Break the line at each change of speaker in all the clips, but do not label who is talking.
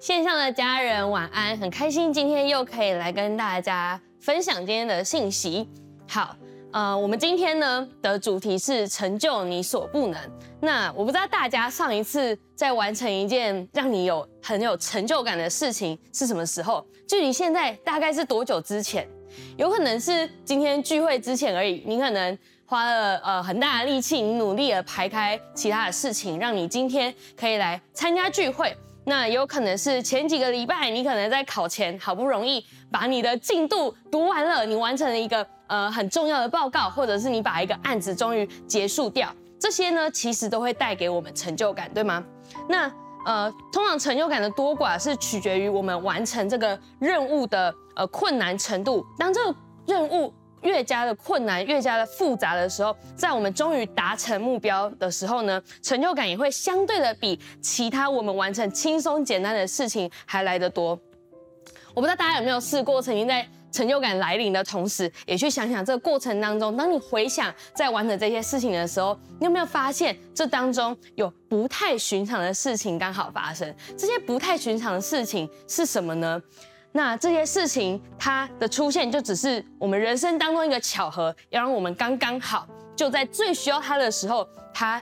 线上的家人晚安，很开心今天又可以来跟大家分享今天的信息。好，呃，我们今天呢的主题是成就你所不能。那我不知道大家上一次在完成一件让你有很有成就感的事情是什么时候？距离现在大概是多久之前？有可能是今天聚会之前而已。你可能花了呃很大的力气，你努力的排开其他的事情，让你今天可以来参加聚会。那有可能是前几个礼拜，你可能在考前好不容易把你的进度读完了，你完成了一个呃很重要的报告，或者是你把一个案子终于结束掉，这些呢其实都会带给我们成就感，对吗？那呃通常成就感的多寡是取决于我们完成这个任务的呃困难程度，当这个任务。越加的困难，越加的复杂的时候，在我们终于达成目标的时候呢，成就感也会相对的比其他我们完成轻松简单的事情还来得多。我不知道大家有没有试过，曾经在成就感来临的同时，也去想想这个过程当中，当你回想在完成这些事情的时候，你有没有发现这当中有不太寻常的事情刚好发生？这些不太寻常的事情是什么呢？那这些事情，它的出现就只是我们人生当中一个巧合，要让我们刚刚好就在最需要它的时候，它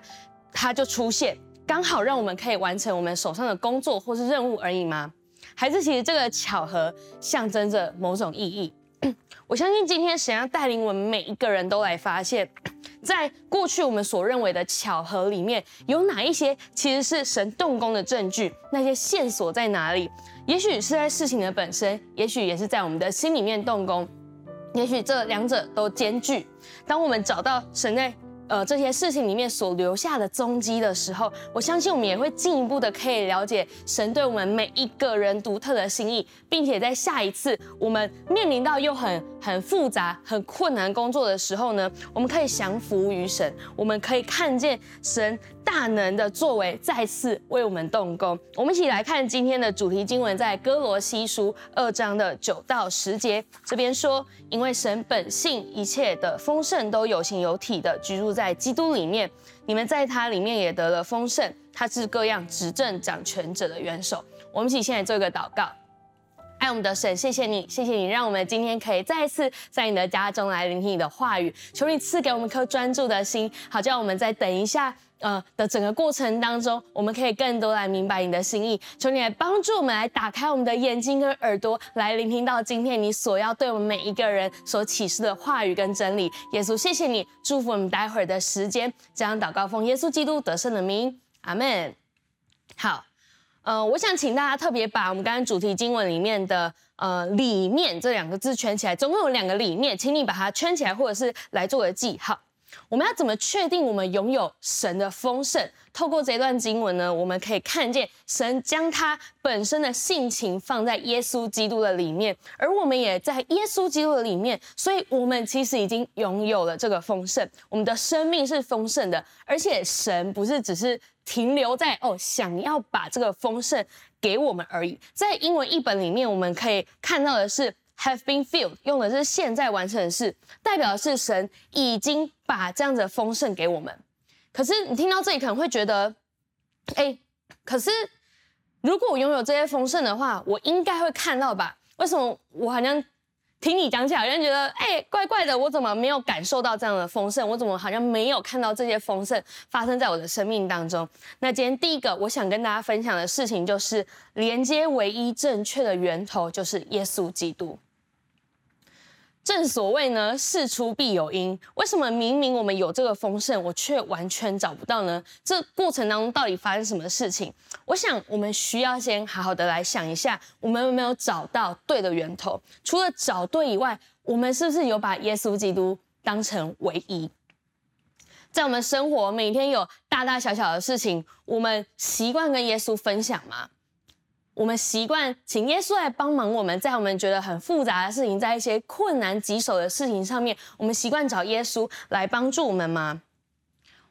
它就出现，刚好让我们可以完成我们手上的工作或是任务而已吗？还是其实这个巧合象征着某种意义？我相信今天神要带领我们每一个人都来发现，在过去我们所认为的巧合里面，有哪一些其实是神动工的证据？那些线索在哪里？也许是在事情的本身，也许也是在我们的心里面动工，也许这两者都兼具。当我们找到神在呃这些事情里面所留下的踪迹的时候，我相信我们也会进一步的可以了解神对我们每一个人独特的心意，并且在下一次我们面临到又很很复杂、很困难工作的时候呢，我们可以降服于神，我们可以看见神。大能的作为再次为我们动工，我们一起来看今天的主题经文，在哥罗西书二章的九到十节。这边说，因为神本性一切的丰盛都有形有体的居住在基督里面，你们在他里面也得了丰盛。他是各样执政掌权者的元首。我们一起先来做一个祷告。爱我们的神，谢谢你，谢谢你，让我们今天可以再一次在你的家中来聆听你的话语。求你赐给我们颗专注的心，好叫我们在等一下。呃的整个过程当中，我们可以更多来明白你的心意。求你来帮助我们，来打开我们的眼睛跟耳朵，来聆听到今天你所要对我们每一个人所启示的话语跟真理。耶稣，谢谢你，祝福我们待会儿的时间。这样祷告奉耶稣基督得胜的名，阿门。好，呃，我想请大家特别把我们刚刚主题经文里面的呃里面这两个字圈起来，总共有两个里面，请你把它圈起来，或者是来做个记号。我们要怎么确定我们拥有神的丰盛？透过这段经文呢，我们可以看见神将他本身的性情放在耶稣基督的里面，而我们也在耶稣基督的里面，所以我们其实已经拥有了这个丰盛。我们的生命是丰盛的，而且神不是只是停留在哦，想要把这个丰盛给我们而已。在英文译本里面，我们可以看到的是。Have been filled 用的是现在完成式，代表的是神已经把这样子的丰盛给我们。可是你听到这里可能会觉得，哎、可是如果我拥有这些丰盛的话，我应该会看到吧？为什么我好像？听你讲起来，好像觉得哎、怪怪的。我怎么没有感受到这样的丰盛？我怎么好像没有看到这些丰盛发生在我的生命当中？那今天第一个，我想跟大家分享的事情，就是连接唯一正确的源头，就是耶稣基督。正所谓呢，事出必有因。为什么明明我们有这个丰盛，我却完全找不到呢？这过程当中到底发生什么事情？我想我们需要先好好的来想一下，我们有没有找到对的源头？除了找对以外，我们是不是有把耶稣基督当成唯一？在我们生活每天有大大小小的事情，我们习惯跟耶稣分享吗？我们习惯请耶稣来帮忙我们，在我们觉得很复杂的事情，在一些困难棘手的事情上面，我们习惯找耶稣来帮助我们吗？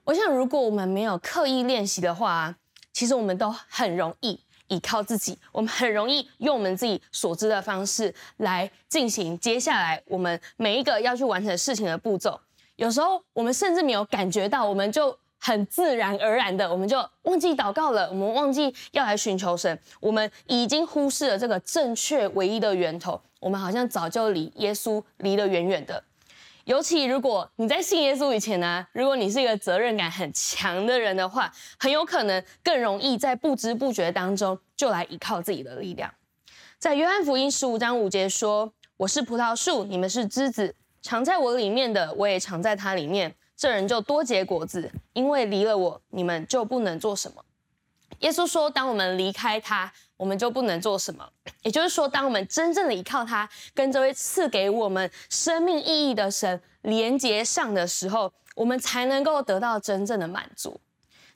我想，如果我们没有刻意练习的话，其实我们都很容易依靠自己，我们很容易用我们自己所知的方式来进行接下来我们每一个要去完成事情的步骤。有时候我们甚至没有感觉到，我们就很自然而然的，我们就忘记祷告了，我们忘记要来寻求神，我们已经忽视了这个正确唯一的源头，我们好像早就离耶稣离得远远的。尤其如果你在信耶稣以前呢、如果你是一个责任感很强的人的话，很有可能更容易在不知不觉当中就来依靠自己的力量。在约翰福音十五章五节说：“我是葡萄树，你们是枝子，藏在我里面的，我也藏在他里面。这人就多结果子，因为离了我，你们就不能做什么。”耶稣说：“当我们离开他，我们就不能做什么。也就是说，当我们真正的依靠他，跟这位赐给我们生命意义的神连接上的时候，我们才能够得到真正的满足。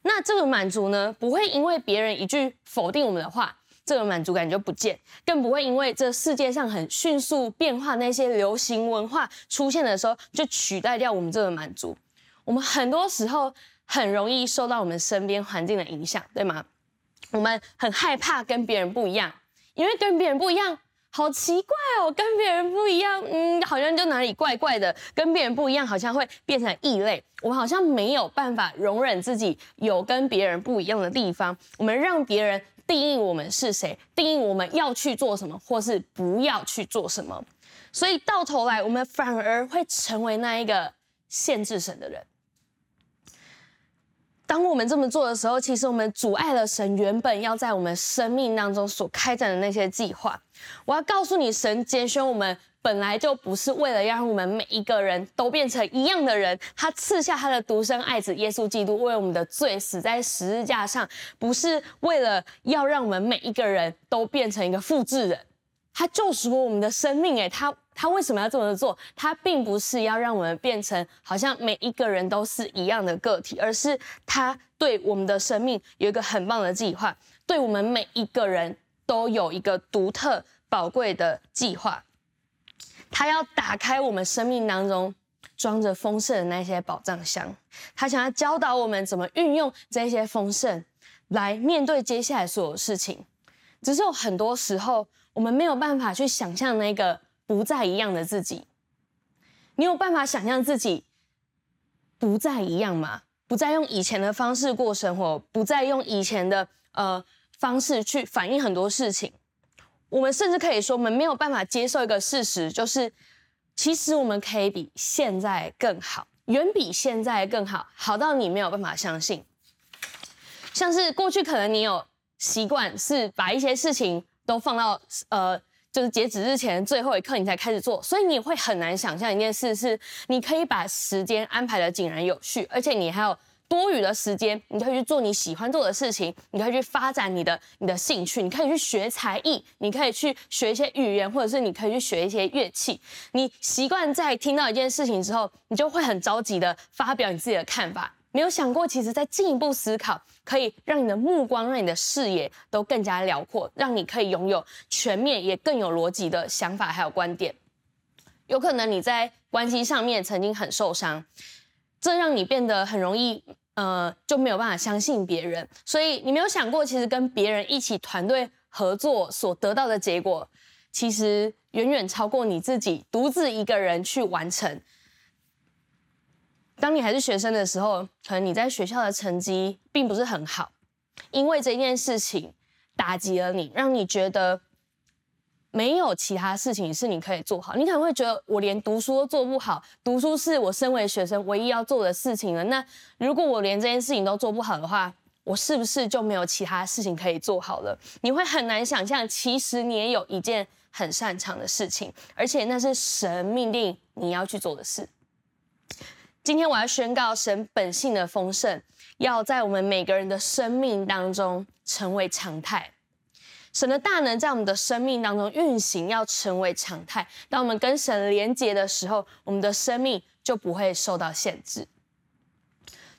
那这个满足呢，不会因为别人一句否定我们的话，这个满足感就不见；更不会因为这世界上很迅速变化那些流行文化出现的时候，就取代掉我们这个满足。我们很多时候很容易受到我们身边环境的影响，对吗？我们很害怕跟别人不一样，因为跟别人不一样，好奇怪哦，跟别人不一样，嗯，好像就哪里怪怪的，跟别人不一样，好像会变成异类。我们好像没有办法容忍自己有跟别人不一样的地方，我们让别人定义我们是谁，定义我们要去做什么，或是不要去做什么。所以到头来，我们反而会成为那一个限制神的人。当我们这么做的时候，其实我们阻碍了神原本要在我们生命当中所开展的那些计划。我要告诉你，神拣选我们本来就不是为了要让我们每一个人都变成一样的人。他赐下他的独生爱子耶稣基督，为我们的罪死在十字架上，不是为了要让我们每一个人都变成一个复制人。他救赎我们的生命，诶，他。他为什么要这么做？他并不是要让我们变成好像每一个人都是一样的个体，而是他对我们的生命有一个很棒的计划，对我们每一个人都有一个独特宝贵的计划。他要打开我们生命当中装着丰盛的那些宝藏箱，他想要教导我们怎么运用这些丰盛来面对接下来所有事情。只是有很多时候，我们没有办法去想象那个。不再一样的自己，你有办法想象自己不再一样吗？不再用以前的方式过生活，不再用以前的呃方式去反映很多事情。我们甚至可以说，我们没有办法接受一个事实，就是其实我们可以比现在更好，远比现在更好，好到你没有办法相信。像是过去可能你有习惯是把一些事情都放到呃。就是截止日前最后一刻你才开始做，所以你会很难想象一件事是，你可以把时间安排得井然有序，而且你还有多余的时间，你可以去做你喜欢做的事情，你可以去发展你的你的兴趣，你可以去学才艺，你可以去学一些语言，或者是你可以去学一些乐器。你习惯在听到一件事情之后，你就会很着急的发表你自己的看法。没有想过，其实再进一步思考，可以让你的目光、让你的视野都更加辽阔，让你可以拥有全面也更有逻辑的想法还有观点。有可能你在关系上面曾经很受伤，这让你变得很容易，呃，就没有办法相信别人。所以你没有想过，其实跟别人一起团队合作所得到的结果，其实远远超过你自己独自一个人去完成。当你还是学生的时候，可能你在学校的成绩并不是很好，因为这件事情打击了你，让你觉得没有其他事情是你可以做好。你可能会觉得我连读书都做不好，读书是我身为学生唯一要做的事情了。那如果我连这件事情都做不好的话，我是不是就没有其他事情可以做好了？你会很难想象，其实你也有一件很擅长的事情，而且那是神命令你要去做的事。今天我要宣告，神本性的丰盛要在我们每个人的生命当中成为常态。神的大能在我们的生命当中运行，要成为常态。当我们跟神连结的时候，我们的生命就不会受到限制。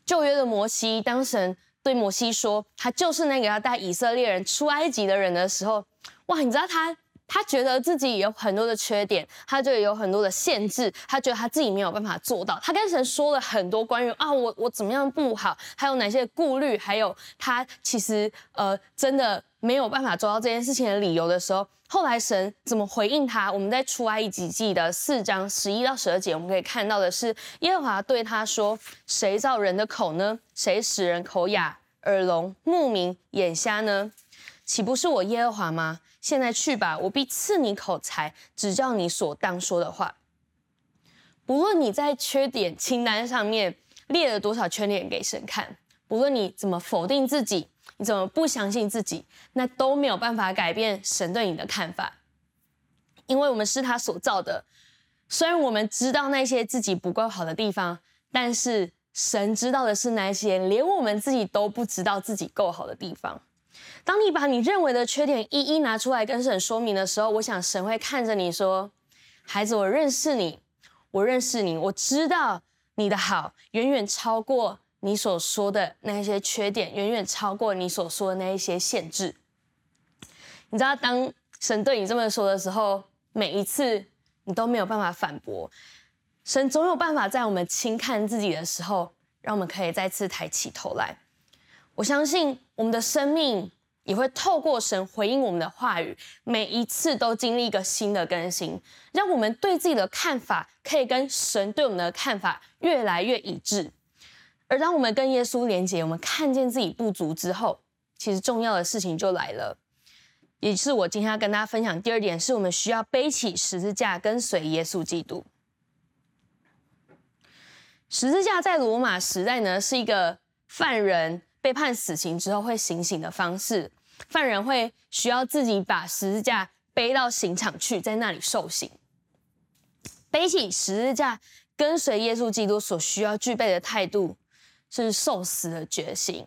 旧约的摩西，当神对摩西说他就是那个要带以色列人出埃及的人的时候，哇，你知道他他觉得自己有很多的缺点，他就有很多的限制，他觉得他自己没有办法做到。他跟神说了很多关于啊，我我怎么样不好，还有哪些顾虑，还有他其实呃真的没有办法做到这件事情的理由的时候，后来神怎么回应他？我们在出埃及记的四章十一到十二节，我们可以看到的是耶和华对他说：“谁造人的口呢？谁使人口哑、耳聋、目明、眼瞎呢？岂不是我耶和华吗？”现在去吧，我必赐你口才，指教你所当说的话。不论你在缺点清单上面列了多少缺点给神看，不论你怎么否定自己，你怎么不相信自己，那都没有办法改变神对你的看法。因为我们是他所造的，虽然我们知道那些自己不够好的地方，但是神知道的是那些连我们自己都不知道自己够好的地方。当你把你认为的缺点一一拿出来跟神说明的时候，我想神会看着你说：“孩子，我认识你，我认识你，我知道你的好远远超过你所说的那些缺点，远远超过你所说的那一些限制。”你知道，当神对你这么说的时候，每一次你都没有办法反驳，神总有办法在我们轻看自己的时候，让我们可以再次抬起头来。我相信我们的生命也会透过神回应我们的话语，每一次都经历一个新的更新，让我们对自己的看法可以跟神对我们的看法越来越一致。而当我们跟耶稣连结，我们看见自己不足之后，其实重要的事情就来了，也是我今天要跟大家分享第二点，是我们需要背起十字架跟随耶稣基督。十字架在罗马时代呢，是一个犯人。被判死刑之后会行刑的方式，犯人会需要自己把十字架背到刑场去，在那里受刑。背起十字架跟随耶稣基督所需要具备的态度是受死的决心。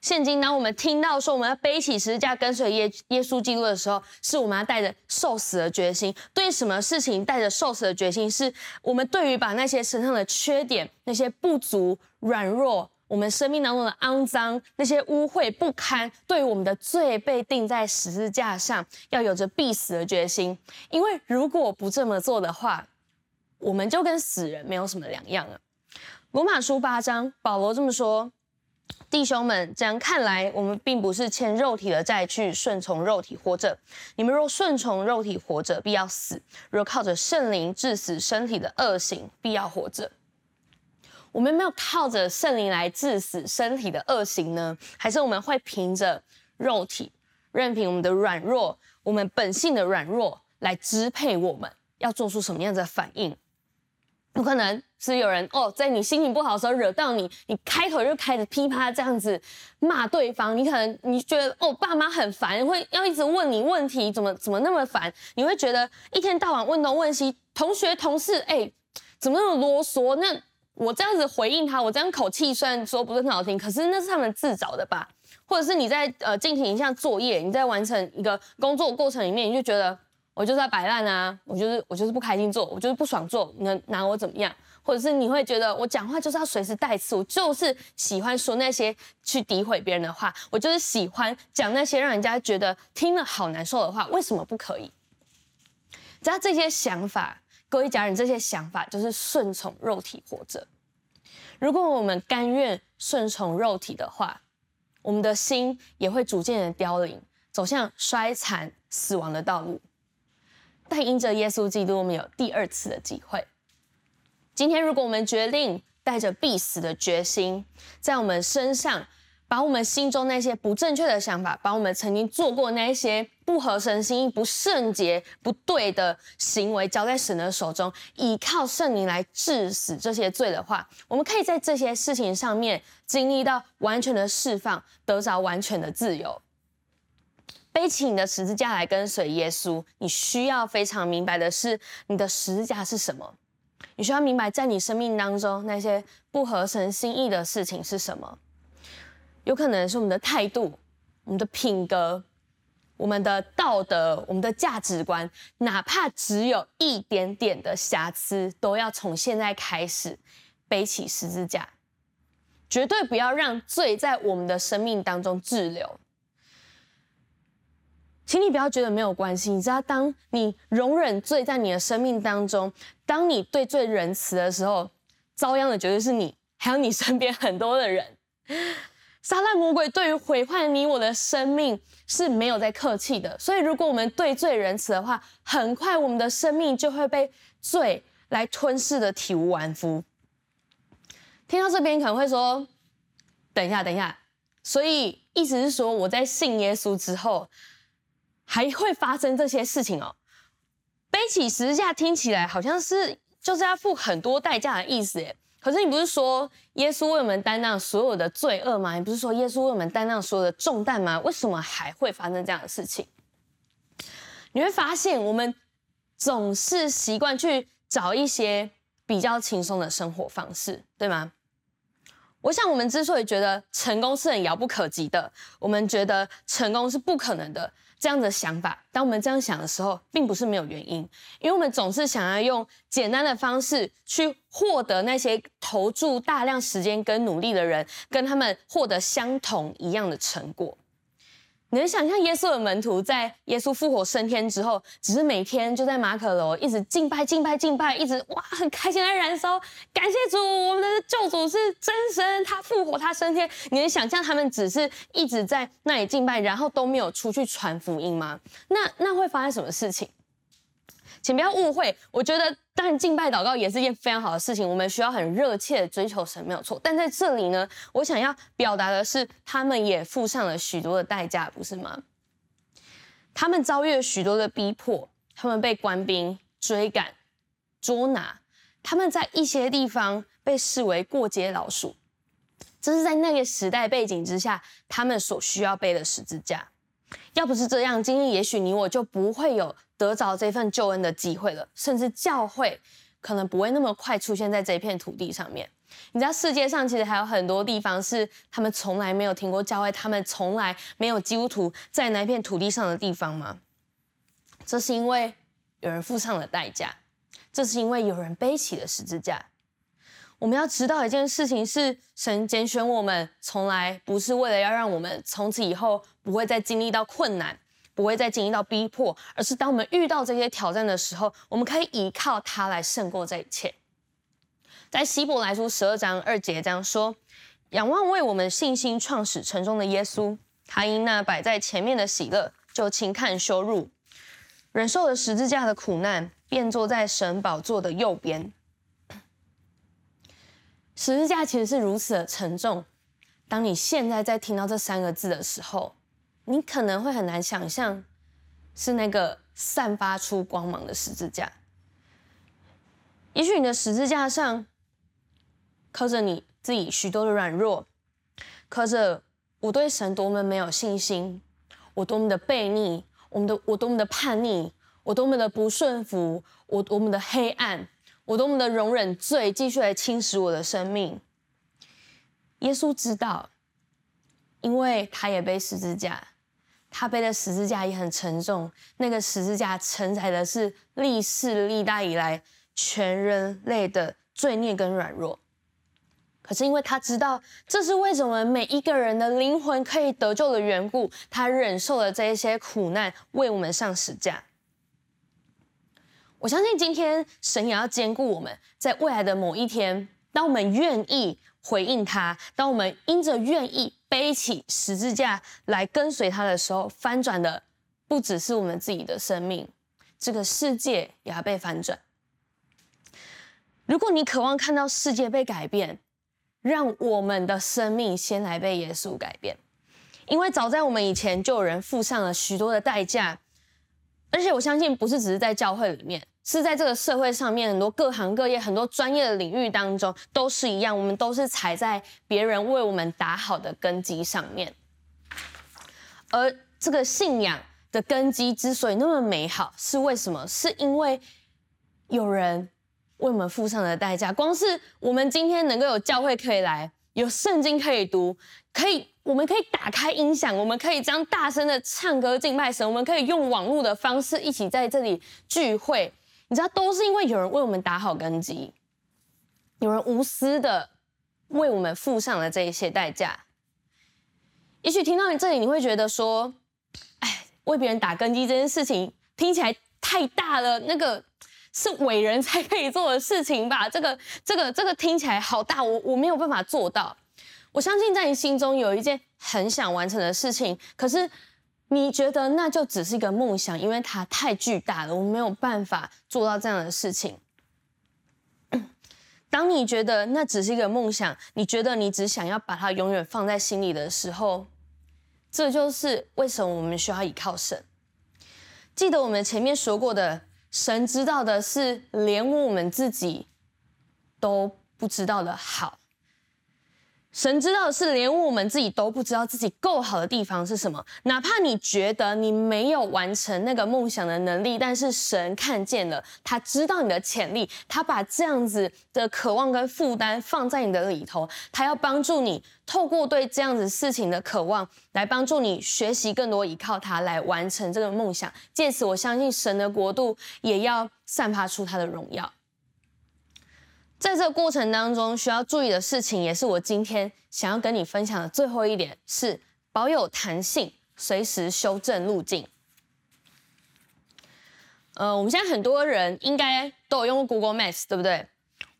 现今，当我们听到说我们要背起十字架跟随耶耶稣基督的时候，是我们要带着受死的决心。对什么事情带着受死的决心？是我们对于把那些身上的缺点、那些不足、软弱。我们生命当中的肮脏、那些污秽不堪，对于我们的罪被钉在十字架上，要有着必死的决心。因为如果不这么做的话，我们就跟死人没有什么两样了。罗马书八章，保罗这么说：“弟兄们，这样看来，我们并不是欠肉体的债去顺从肉体活着。你们若顺从肉体活着，必要死；若靠着圣灵治死身体的恶行，必要活着。”我们没有靠着圣灵来致死身体的恶行呢？还是我们会凭着肉体，任凭我们的软弱，我们本性的软弱来支配我们，要做出什么样的反应？有可能是有人哦，在你心情不好的时候惹到你，你开口就开始噼啪这样子骂对方。你可能你觉得哦，爸妈很烦，会要一直问你问题，怎么怎么那么烦？你会觉得一天到晚问东问西，同学同事哎，怎么那么啰嗦？那我这样子回应他，我这样口气虽然说不是很好听，可是那是他们自找的吧？或者是你在呃进行一项作业，你在完成一个工作过程里面，你就觉得我就是在摆烂啊，我就是我就是不开心做，我就是不爽做，你能拿我怎么样？或者是你会觉得我讲话就是要随时带刺，我就是喜欢说那些去诋毁别人的话，我就是喜欢讲那些让人家觉得听了好难受的话，为什么不可以？只要这些想法。各位家人，这些想法就是顺从肉体活着。如果我们甘愿顺从肉体的话，我们的心也会逐渐的凋零，走向衰残、死亡的道路。但因着耶稣基督，我们有第二次的机会。今天，如果我们决定带着必死的决心，在我们身上。把我们心中那些不正确的想法，把我们曾经做过那些不合神心意、不圣洁、不对的行为交在神的手中，依靠圣灵来治死这些罪的话，我们可以在这些事情上面经历到完全的释放，得着完全的自由。背起你的十字架来跟随耶稣，你需要非常明白的是，你的十字架是什么？你需要明白，在你生命当中那些不合神心意的事情是什么？有可能是我们的态度、我们的品格、我们的道德、我们的价值观，哪怕只有一点点的瑕疵，都要从现在开始背起十字架，绝对不要让罪在我们的生命当中滞留。请你不要觉得没有关系。你知道，当你容忍罪在你的生命当中，当你对罪仁慈的时候，遭殃的绝对是你，还有你身边很多的人。撒旦魔鬼对于毁坏你我的生命是没有在客气的。所以，如果我们对罪仁慈的话，很快我们的生命就会被罪来吞噬的体无完肤。听到这边可能会说：“等一下，等一下。”所以意思是说，我在信耶稣之后，还会发生这些事情哦。背起十字架听起来好像是就是要付很多代价的意思耶。可是你不是说耶稣为我们担当所有的罪恶吗？你不是说耶稣为我们担当所有的重担吗？为什么还会发生这样的事情？你会发现，我们总是习惯去找一些比较轻松的生活方式，对吗？我想，我们之所以觉得成功是很遥不可及的，我们觉得成功是不可能的，这样的想法，当我们这样想的时候，并不是没有原因，因为我们总是想要用简单的方式去获得那些投注大量时间跟努力的人，跟他们获得相同一样的成果。你能想象耶稣的门徒在耶稣复活升天之后，只是每天就在马可楼一直敬拜、敬拜、敬拜，一直哇很开心在燃烧，感谢主，我们的救主是真神，他复活，他升天。你能想象他们只是一直在那里敬拜，然后都没有出去传福音吗？那那会发生什么事情？请不要误会，我觉得当然敬拜祷告也是一件非常好的事情，我们需要很热切的追求神，没有错。但在这里呢，我想要表达的是，他们也付上了许多的代价，不是吗？他们遭遇了许多的逼迫，他们被官兵追赶、捉拿，他们在一些地方被视为过街老鼠，这是在那个时代背景之下，他们所需要背的十字架。要不是这样，今天也许你我就不会有得着这份救恩的机会了，甚至教会可能不会那么快出现在这片土地上面。你知道世界上其实还有很多地方是他们从来没有听过教会，他们从来没有基督徒在那片土地上的地方吗？这是因为有人付上了代价，这是因为有人背起了十字架。我们要知道一件事情是，神拣选我们，从来不是为了要让我们从此以后不会再经历到困难，不会再经历到逼迫，而是当我们遇到这些挑战的时候，我们可以依靠他来胜过这一切。在希伯来书十二章二节这样说：“仰望为我们信心创始成终的耶稣，他因那摆在前面的喜乐，就轻看羞辱，忍受了十字架的苦难，便坐在神宝座的右边。”十字架其实是如此的沉重。当你现在在听到这三个字的时候，你可能会很难想象，是那个散发出光芒的十字架。也许你的十字架上刻着你自己许多的软弱，刻着我对神多么没有信心，我多么的悖逆，我们的我多么的叛逆，我多么的不顺服，我多么的黑暗。我多么的容忍罪继续来侵蚀我的生命。耶稣知道，因为他也被十字架，他背的十字架也很沉重。那个十字架承载的是历世历代以来全人类的罪孽跟软弱。可是因为他知道，这是为什么每一个人的灵魂可以得救的缘故，他忍受了这一些苦难，为我们上十字架。我相信今天神也要兼顾我们，在未来的某一天，当我们愿意回应他，当我们因着愿意背起十字架来跟随他的时候，翻转的不只是我们自己的生命，这个世界也要被翻转。如果你渴望看到世界被改变，让我们的生命先来被耶稣改变，因为早在我们以前就有人付上了许多的代价。而且我相信，不是只是在教会里面，是在这个社会上面，很多各行各业、很多专业的领域当中都是一样。我们都是踩在别人为我们打好的根基上面。而这个信仰的根基之所以那么美好，是为什么？是因为有人为我们付上了代价。光是我们今天能够有教会可以来，有圣经可以读，可以。我们可以打开音响，我们可以这样大声的唱歌敬拜神，我们可以用网络的方式一起在这里聚会。你知道，都是因为有人为我们打好根基，有人无私的为我们付上了这一些代价。也许听到你这里，你会觉得说：“哎，为别人打根基这件事情听起来太大了，那个是伟人才可以做的事情吧？这个这个这个听起来好大，我我没有办法做到。我相信在你心中有一件很想完成的事情，可是你觉得那就只是一个梦想，因为它太巨大了，我没有办法做到这样的事情。当你觉得那只是一个梦想，你觉得你只想要把它永远放在心里的时候，这就是为什么我们需要依靠神。记得我们前面说过的，神知道的是连我们自己都不知道的好。神知道是，连我们自己都不知道自己够好的地方是什么。哪怕你觉得你没有完成那个梦想的能力，但是神看见了，他知道你的潜力，他把这样子的渴望跟负担放在你的里头，他要帮助你透过对这样子事情的渴望，来帮助你学习更多，依靠他来完成这个梦想。借此，我相信神的国度也要散发出他的荣耀。在这个过程当中，需要注意的事情，也是我今天想要跟你分享的最后一点，是保有弹性，随时修正路径。呃，我们现在很多人应该都有用过 Google Maps，对不对？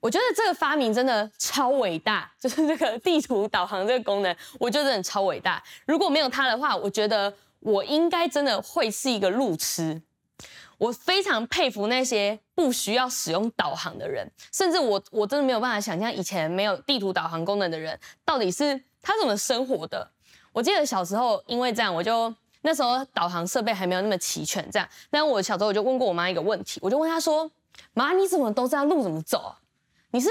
我觉得这个发明真的超伟大，就是这个地图导航这个功能，我觉得真的超伟大。如果没有它的话，我觉得我应该真的会是一个路痴。我非常佩服那些不需要使用导航的人，甚至我我真的没有办法想象以前没有地图导航功能的人到底是他怎么生活的。我记得小时候因为这样，我就那时候导航设备还没有那么齐全，这样。但我小时候我就问过我妈一个问题，我就问她说：“妈，你怎么都知道路怎么走？你是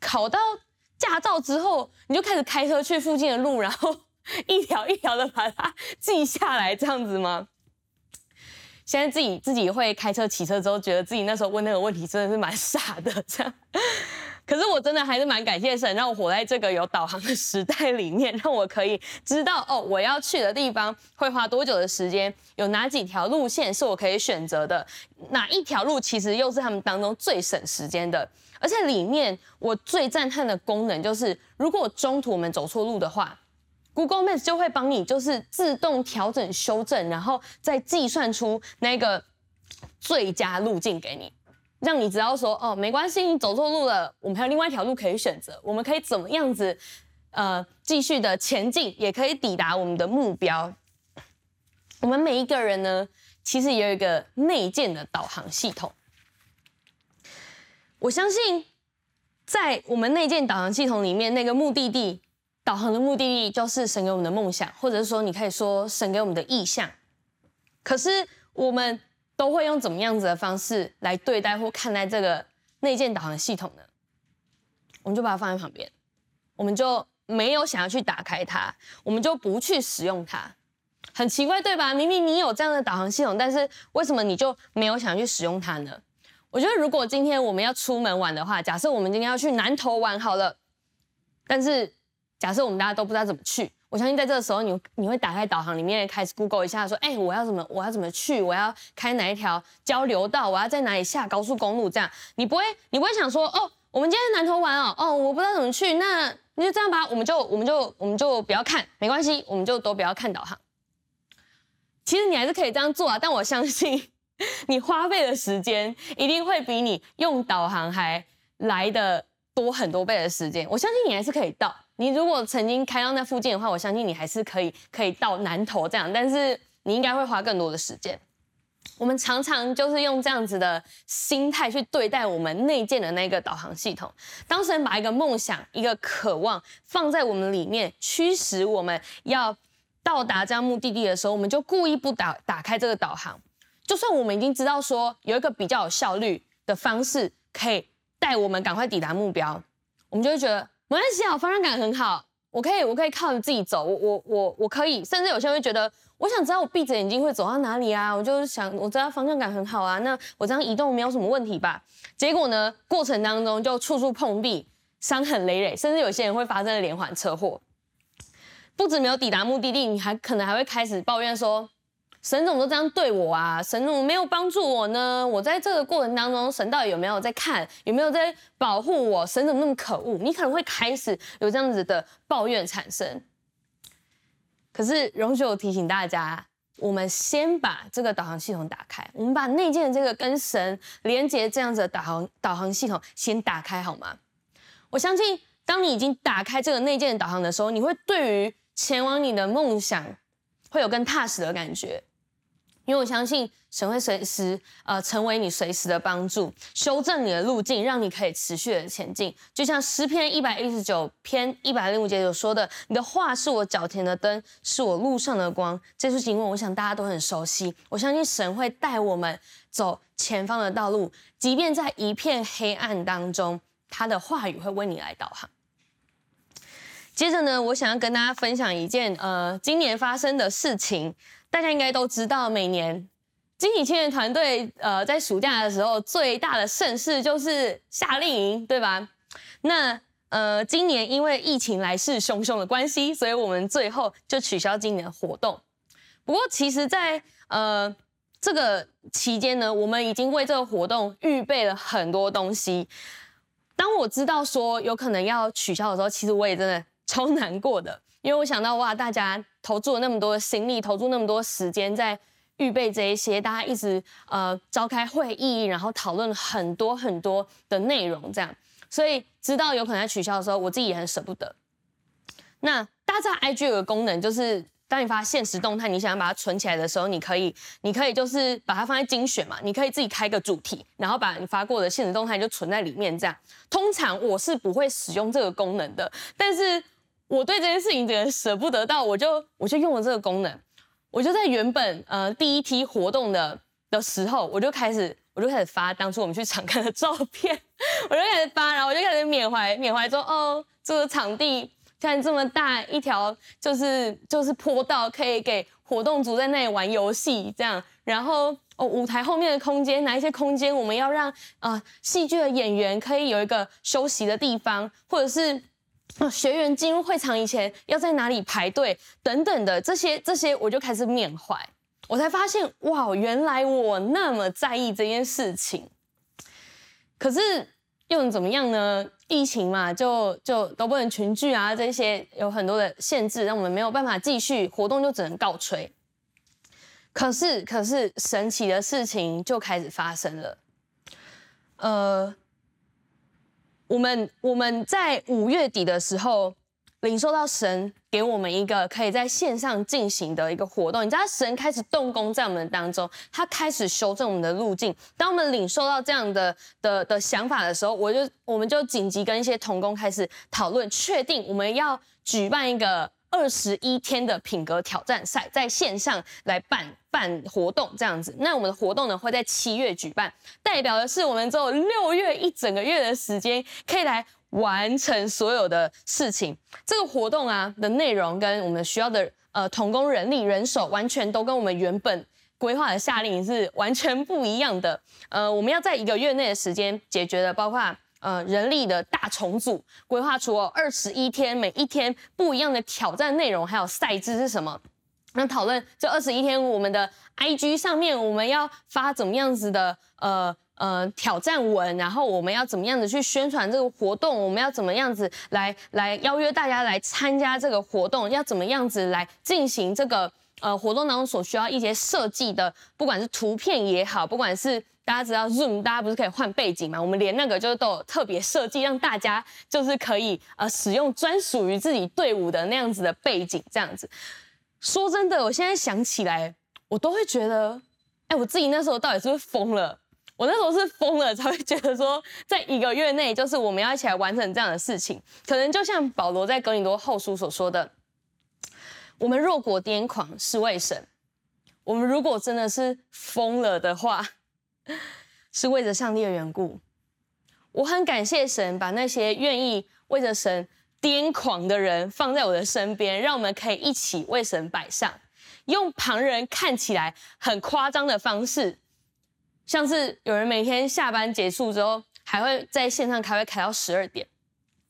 考到驾照之后你就开始开车去附近的路，然后 一条一条的把它记下来这样子吗？”现在自己自己会开车骑车之后，觉得自己那时候问那个问题真的是蛮傻的，这样。可是我真的还是蛮感谢神，让我活在这个有导航的时代里面，让我可以知道哦，我要去的地方会花多久的时间，有哪几条路线是我可以选择的，哪一条路其实又是他们当中最省时间的。而且里面我最赞叹的功能就是，如果中途我们走错路的话。Google Maps 就会帮你，就是自动调整、修正，然后再计算出那个最佳路径给你，让你知道说，哦，没关系，你走错路了，我们还有另外一条路可以选择，我们可以怎么样子，呃，继续的前进，也可以抵达我们的目标。我们每一个人呢，其实也有一个内建的导航系统。我相信，在我们内建导航系统里面，那个目的地。导航的目的地就是神给我们的梦想，或者是说，你可以说神给我们的意向。可是我们都会用怎么样子的方式来对待或看待这个内建导航系统呢？我们就把它放在旁边，我们就没有想要去打开它，我们就不去使用它。很奇怪，对吧？明明你有这样的导航系统，但是为什么你就没有想去使用它呢？我觉得，如果今天我们要出门玩的话，假设我们今天要去南投玩好了，但是。假设我们大家都不知道怎么去，我相信在这个时候你，你会打开导航里面开始 Google 一下，说，哎、我要怎么我要怎么去？我要开哪一条交流道？我要在哪里下高速公路？这样你不会你不会想说，哦，我们今天在南投玩哦，哦，我不知道怎么去，那你就这样吧，我们就我们就我们就不要看，没关系，我们就都不要看导航。其实你还是可以这样做啊，但我相信 你花费的时间一定会比你用导航还来的多很多倍的时间。我相信你还是可以到。你如果曾经开到那附近的话，我相信你还是可以可以到南投这样，但是你应该会花更多的时间。我们常常就是用这样子的心态去对待我们内建的那个导航系统。当神把一个梦想、一个渴望放在我们里面，驱使我们要到达这样目的地的时候，我们就故意不打打开这个导航。就算我们已经知道说有一个比较有效率的方式，可以带我们赶快抵达目标，我们就会觉得。没关系啊，方向感很好，我可以，我可以靠着自己走，我我我我可以，甚至有些人会觉得，我想知道我闭着眼睛会走到哪里啊，我就想，我知道方向感很好啊，那我这样移动没有什么问题吧？结果呢，过程当中就处处碰壁，伤痕累累，甚至有些人会发生连环车祸，不止没有抵达目的地，你还可能还会开始抱怨说。神怎么都这样对我啊？神怎么没有帮助我呢？我在这个过程当中，神到底有没有在看？有没有在保护我？神怎么那么可恶？你可能会开始有这样子的抱怨产生。可是，容许我提醒大家，我们先把这个导航系统打开，我们把内建的这个跟神连接这样子的导航导航系统先打开好吗？我相信，当你已经打开这个内建导航的时候，你会对于前往你的梦想会有更踏实的感觉。因为我相信神会随时呃成为你随时的帮助，修正你的路径，让你可以持续的前进。就像诗篇一百一十九篇一百零五节有说的：“你的话是我脚前的灯，是我路上的光。”这句经文，我想大家都很熟悉。我相信神会带我们走前方的道路，即便在一片黑暗当中，他的话语会为你来导航。接着呢，我想要跟大家分享一件呃今年发生的事情。大家应该都知道，每年金喜青年团队呃在暑假的时候最大的盛事就是夏令营，对吧？那呃今年因为疫情来势汹汹的关系，所以我们最后就取消今年的活动。不过其实在，在呃这个期间呢，我们已经为这个活动预备了很多东西。当我知道说有可能要取消的时候，其实我也真的超难过的。因为我想到哇，大家投注了那么多心力，投注那么多时间在预备这一些，大家一直呃召开会议，然后讨论很多很多的内容，这样，所以知道有可能在取消的时候，我自己也很舍不得。那大家知道 IG 有个功能，就是当你发现实动态，你想要把它存起来的时候，你可以，你可以就是把它放在精选嘛，你可以自己开个主题，然后把你发过的现实动态就存在里面，这样。通常我是不会使用这个功能的，但是。我对这件事情真的舍不得到，我就我就用了这个功能，我就在原本呃第一梯活动的的时候，我就开始我就开始发当初我们去场看的照片，我就开始发，然后我就开始缅怀缅怀说，哦，这个场地看这么大一条，就是就是坡道，可以给活动组在那里玩游戏这样，然后哦舞台后面的空间，哪一些空间我们要让呃戏剧的演员可以有一个休息的地方，或者是。学员进入会场以前要在哪里排队等等的这些这些，我就开始缅怀，我才发现哇，原来我那么在意这件事情。可是又能怎么样呢？疫情嘛，就就都不能群聚啊，这些有很多的限制，让我们没有办法继续活动，就只能告吹。可是可是神奇的事情就开始发生了，呃。我们我们在五月底的时候，领受到神给我们一个可以在线上进行的一个活动。你知道，神开始动工在我们当中，他开始修正我们的路径。当我们领受到这样的的的想法的时候，我就我们就紧急跟一些同工开始讨论，确定我们要举办一个。二十一天的品格挑战赛在线上来办办活动，这样子。那我们的活动呢，会在七月举办，代表的是我们只有六月一整个月的时间可以来完成所有的事情。这个活动啊的内容跟我们需要的呃同工人力人手，完全都跟我们原本规划的夏令营是完全不一样的。呃，我们要在一个月内的时间解决的，包括。呃，人力的大重组，规划出二十一天，每一天不一样的挑战内容，还有赛制是什么？那讨论这二十一天，我们的 IG 上面我们要发怎么样子的呃呃挑战文，然后我们要怎么样子去宣传这个活动？我们要怎么样子来来邀约大家来参加这个活动？要怎么样子来进行这个呃活动当中所需要一些设计的，不管是图片也好，不管是。大家知道 Zoom，大家不是可以换背景吗？我们连那个就是都有特别设计，让大家就是可以呃使用专属于自己队伍的那样子的背景，这样子。说真的，我现在想起来，我都会觉得，哎、我自己那时候到底是不是疯了？我那时候是疯了才会觉得说，在一个月内，就是我们要一起来完成这样的事情。可能就像保罗在哥林多后书所说的，我们弱果癫狂是为神，我们如果真的是疯了的话。是为着上帝的缘故，我很感谢神把那些愿意为着神癫狂的人放在我的身边，让我们可以一起为神摆上，用旁人看起来很夸张的方式，像是有人每天下班结束之后还会在线上开会开到十二点，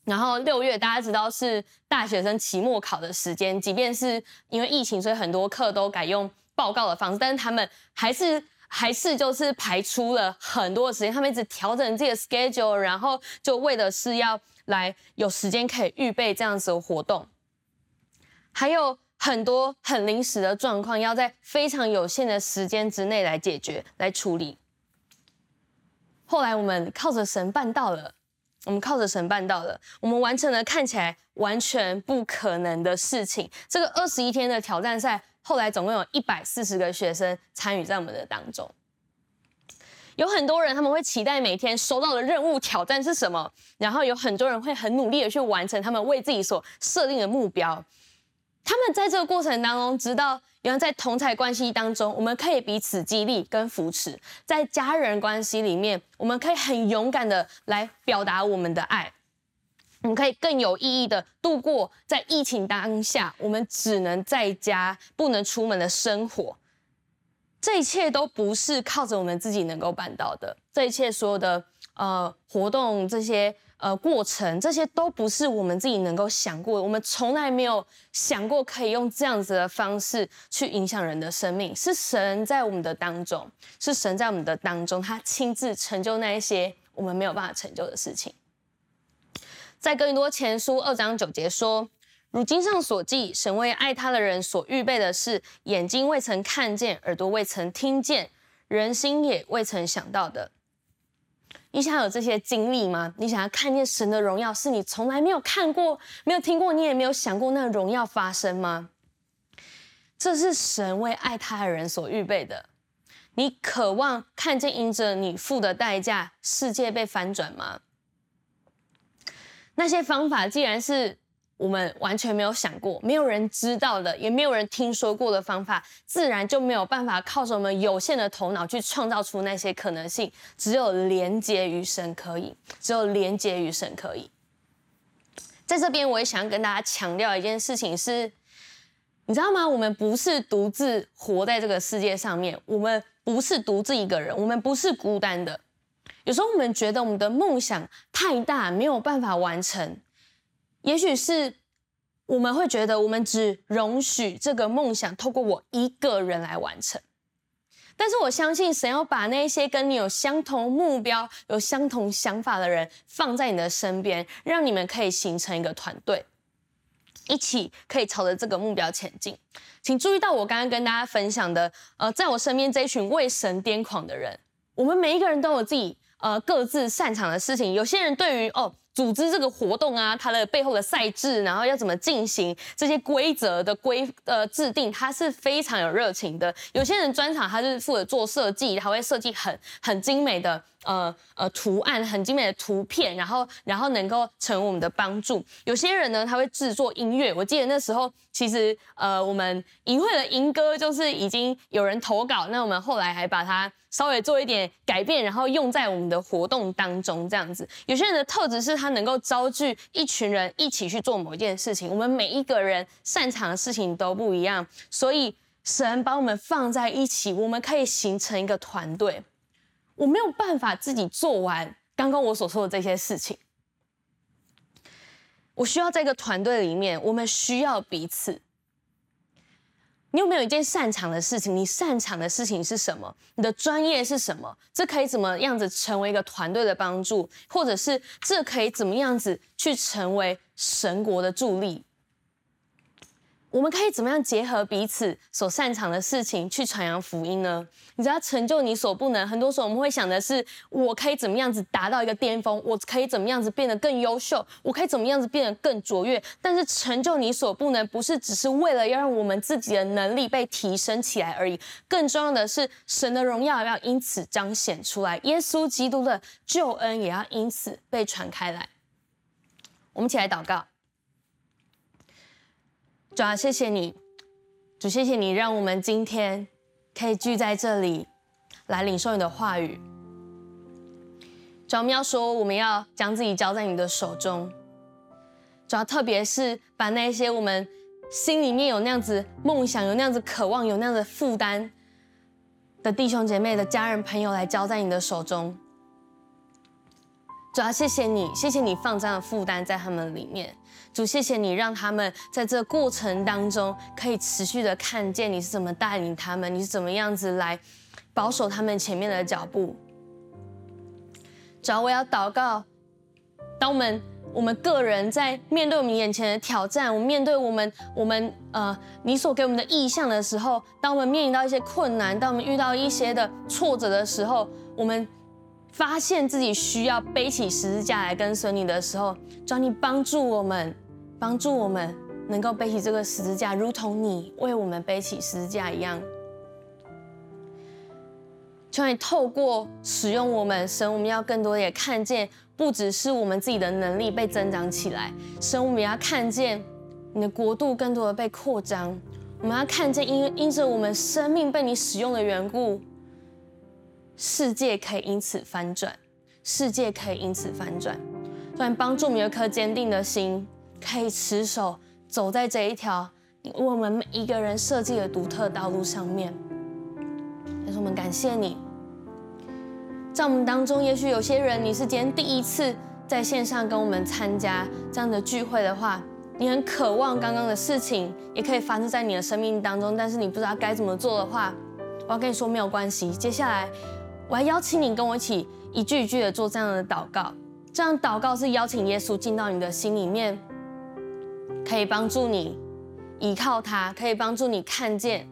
然后六月大家知道是大学生期末考的时间，即便是因为疫情，所以很多课都改用报告的方式，但是他们还是。还是就是排出了很多的时间，他们一直调整自己的 schedule，然后就为的是要来有时间可以预备这样子的活动。还有很多很临时的状况，要在非常有限的时间之内来解决、来处理。后来我们靠着神办到了，我们靠着神办到了，我们完成了看起来完全不可能的事情。这个二十一天的挑战赛，后来总共有一百四十个学生参与在我们的当中。有很多人他们会期待每天收到的任务挑战是什么，然后有很多人会很努力的去完成他们为自己所设定的目标。他们在这个过程当中知道，原来在同侪关系当中，我们可以彼此激励跟扶持；在家人关系里面，我们可以很勇敢的来表达我们的爱。我们可以更有意义的度过在疫情当下，我们只能在家不能出门的生活。这一切都不是靠着我们自己能够办到的。这一切所有的呃活动，这些。呃，过程这些都不是我们自己能够想过的，我们从来没有想过可以用这样子的方式去影响人的生命。是神在我们的当中，是神在我们的当中，他亲自成就那一些我们没有办法成就的事情。在哥林多前书二章九节说：“如经上所记，神为爱他的人所预备的是眼睛未曾看见，耳朵未曾听见，人心也未曾想到的。”你想有这些经历吗？你想要看见神的荣耀，是你从来没有看过、没有听过，你也没有想过那荣耀发生吗？这是神为爱他的人所预备的。你渴望看见因着你付的代价，世界被翻转吗？那些方法既然是。我们完全没有想过，没有人知道的，也没有人听说过的方法，自然就没有办法靠着我们有限的头脑去创造出那些可能性。只有连接于神可以，只有连接于神可以。在这边，我也想跟大家强调一件事情是，你知道吗？我们不是独自活在这个世界上面，我们不是独自一个人，我们不是孤单的。有时候我们觉得我们的梦想太大，没有办法完成。也许是我们会觉得，我们只容许这个梦想透过我一个人来完成。但是我相信，神要把那些跟你有相同目标、有相同想法的人放在你的身边，让你们可以形成一个团队，一起可以朝着这个目标前进。请注意到我刚刚跟大家分享的，呃，在我身边这一群为神癫狂的人，我们每一个人都有自己呃各自擅长的事情。有些人对于哦。组织这个活动啊，它的背后的赛制，然后要怎么进行这些规则的规呃制定，他是非常有热情的。有些人专长，他是负责做设计，他会设计很很精美的呃呃图案，很精美的图片，然后然后能够成为我们的帮助。有些人呢，他会制作音乐。我记得那时候，其实呃我们营会的营歌就是已经有人投稿，那我们后来还把它。稍微做一点改变，然后用在我们的活动当中，这样子。有些人的特质是他能够招聚一群人一起去做某一件事情。我们每一个人擅长的事情都不一样，所以神把我们放在一起，我们可以形成一个团队。我没有办法自己做完刚刚我所说的这些事情，我需要在一个团队里面，我们需要彼此。你有没有一件擅长的事情？你擅长的事情是什么？你的专业是什么？这可以怎么样子成为一个团队的帮助，或者是这可以怎么样子去成为神国的助力？我们可以怎么样结合彼此所擅长的事情去传扬福音呢？你知道成就你所不能，很多时候我们会想的是，我可以怎么样子达到一个巅峰？我可以怎么样子变得更优秀？我可以怎么样子变得更卓越？但是成就你所不能，不是只是为了要让我们自己的能力被提升起来而已，更重要的是神的荣耀要因此彰显出来，耶稣基督的救恩也要因此被传开来。我们一起来祷告。主要，谢谢你，主，谢谢你，让我们今天可以聚在这里来领受你的话语。主要，我们要说，我们要将自己交在你的手中。主要特别是把那些我们心里面有那样子梦想、有那样子渴望、有那样子负担的弟兄姐妹的家人朋友来交在你的手中。主要谢谢你，谢谢你放这样的负担在他们里面。主，谢谢你让他们在这过程当中可以持续的看见你是怎么带领他们，你是怎么样子来保守他们前面的脚步。主要我要祷告，当我们我们个人在面对我们眼前的挑战，我们面对我们我们呃你所给我们的异象的时候，当我们面临到一些困难，当我们遇到一些的挫折的时候，我们发现自己需要背起十字架来跟随你的时候，求你帮助我们，帮助我们能够背起这个十字架，如同你为我们背起十字架一样。求你透过使用我们，神，我们要更多的也看见。不只是我们自己的能力被增长起来，神，我们要看见你的国度更多的被扩张。我们要看见因因着我们生命被你使用的缘故，世界可以因此翻转，世界可以因此翻转。求你帮助我们有一颗坚定的心，可以持守走在这一条我们每一个人设计的独特道路上面。但是我们感谢你。在我们当中，也许有些人你是今天第一次在线上跟我们参加这样的聚会的话，你很渴望刚刚的事情也可以发生在你的生命当中，但是你不知道该怎么做的话，我要跟你说没有关系。接下来，我要邀请你跟我一起一句一句的做这样的祷告。这样祷告是邀请耶稣进到你的心里面，可以帮助你依靠他，可以帮助你看见。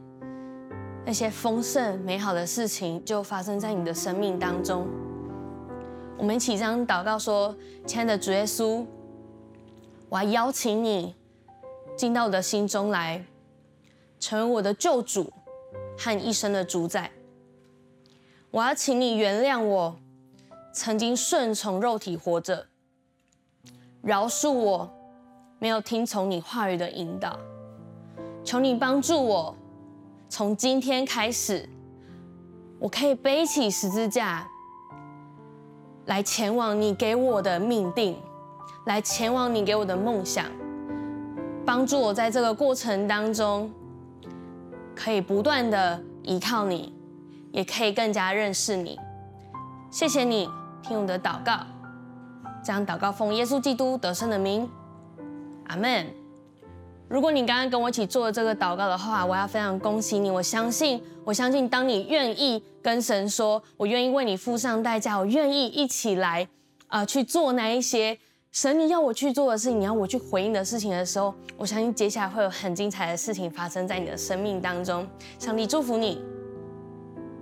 那些丰盛美好的事情就发生在你的生命当中。我们一起这样祷告说：“亲爱的主耶稣，我要邀请你进到我的心中来，成为我的救主和一生的主宰。我要请你原谅我曾经顺从肉体活着，饶恕我没有听从你话语的引导。求你帮助我。”从今天开始，我可以背起十字架，来前往你给我的命定，来前往你给我的梦想，帮助我在这个过程当中，可以不断的依靠你，也可以更加认识你。谢谢你听我的祷告，这样祷告奉耶稣基督得胜的名，阿门。如果你刚刚跟我一起做这个祷告的话，我要非常恭喜你。我相信，我相信，当你愿意跟神说，我愿意为你付上代价，我愿意一起来，啊、呃，去做那一些神你要我去做的事情，你要我去回应的事情的时候，我相信接下来会有很精彩的事情发生在你的生命当中。上帝祝福你。